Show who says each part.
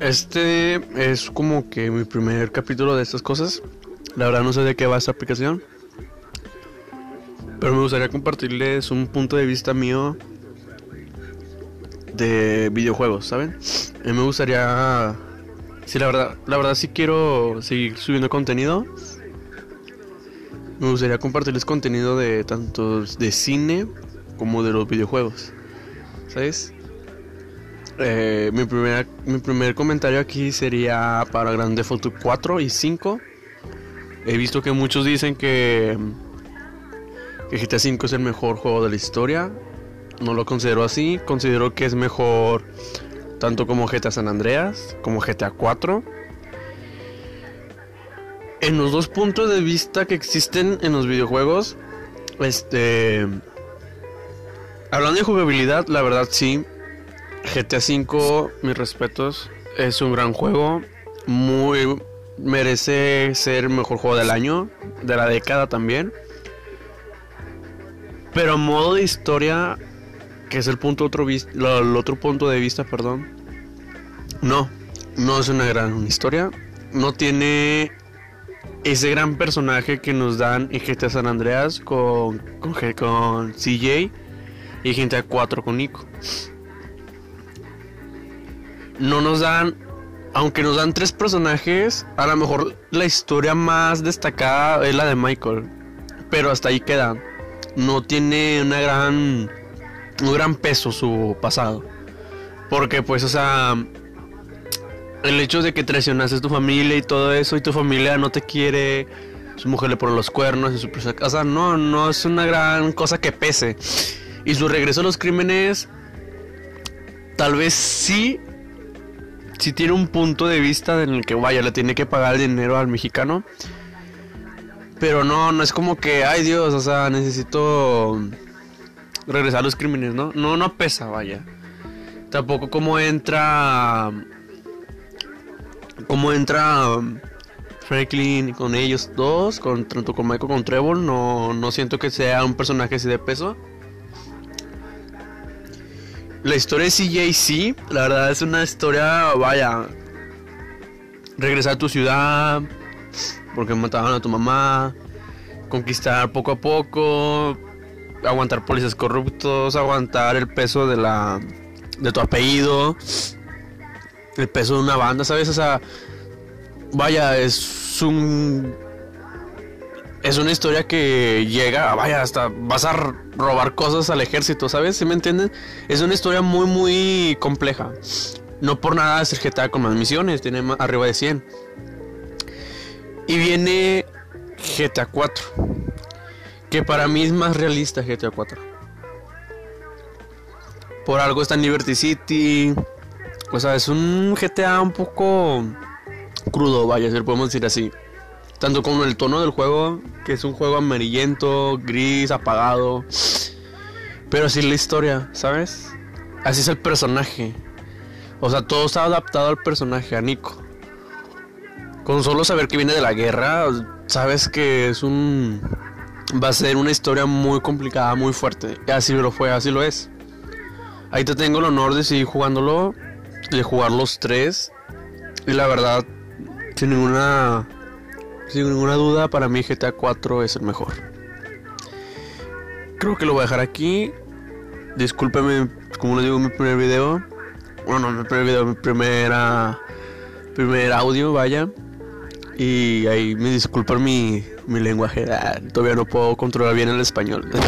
Speaker 1: Este es como que mi primer capítulo de estas cosas. La verdad no sé de qué va esta aplicación. Pero me gustaría compartirles un punto de vista mío de videojuegos, ¿saben? A mí me gustaría... Sí, la verdad, la verdad sí quiero seguir subiendo contenido. Me gustaría compartirles contenido de tanto de cine como de los videojuegos. ¿Sabes? Eh, mi, primera, mi primer comentario aquí sería para Grand Theft Auto 4 y 5. He visto que muchos dicen que, que GTA 5 es el mejor juego de la historia. No lo considero así. Considero que es mejor tanto como GTA San Andreas como GTA 4. En los dos puntos de vista que existen en los videojuegos, este... Hablando de jugabilidad, la verdad sí, GTA V, mis respetos, es un gran juego, muy merece ser mejor juego del año, de la década también. Pero modo de historia, que es el punto otro el otro punto de vista, perdón. No, no es una gran historia, no tiene ese gran personaje que nos dan en GTA San Andreas con con, con CJ y GTA 4 con Nico. No nos dan, aunque nos dan tres personajes, a lo mejor la historia más destacada es la de Michael, pero hasta ahí queda. No tiene una gran, un gran peso su pasado, porque pues, o sea, el hecho de que traicionaste tu familia y todo eso y tu familia no te quiere, su mujer le pone los cuernos y su casa, no, no es una gran cosa que pese. Y su regreso a los crímenes, tal vez sí, sí tiene un punto de vista en el que vaya, le tiene que pagar el dinero al mexicano. Pero no, no es como que, ay Dios, o sea, necesito regresar a los crímenes, ¿no? No, no pesa, vaya. Tampoco como entra... Como entra Franklin con ellos dos, con, tanto con Michael con Trevor, no, no siento que sea un personaje así de peso. La historia de CJ la verdad es una historia, vaya, regresar a tu ciudad, porque mataban a tu mamá, conquistar poco a poco, aguantar policías corruptos, aguantar el peso de la de tu apellido, el peso de una banda, ¿sabes? O sea, vaya, es un es una historia que llega, vaya, hasta vas a robar cosas al ejército, ¿sabes? ¿Sí me entienden? Es una historia muy, muy compleja. No por nada es GTA con más misiones, tiene arriba de 100. Y viene GTA 4, que para mí es más realista GTA 4. Por algo está en Liberty City. O sea, es un GTA un poco crudo, vaya, si lo podemos decir así. Tanto con el tono del juego, que es un juego amarillento, gris, apagado. Pero así la historia, ¿sabes? Así es el personaje. O sea, todo está adaptado al personaje, a Nico. Con solo saber que viene de la guerra, sabes que es un... Va a ser una historia muy complicada, muy fuerte. Así lo fue, así lo es. Ahí te tengo el honor de seguir jugándolo, de jugar los tres. Y la verdad, sin ninguna sin ninguna duda, para mí GTA 4 es el mejor. Creo que lo voy a dejar aquí. Discúlpeme, como les digo, mi primer video. Bueno, mi primer video, mi primera. Primer audio, vaya. Y ahí me disculpan mi, mi lenguaje. Ah, todavía no puedo controlar bien el español.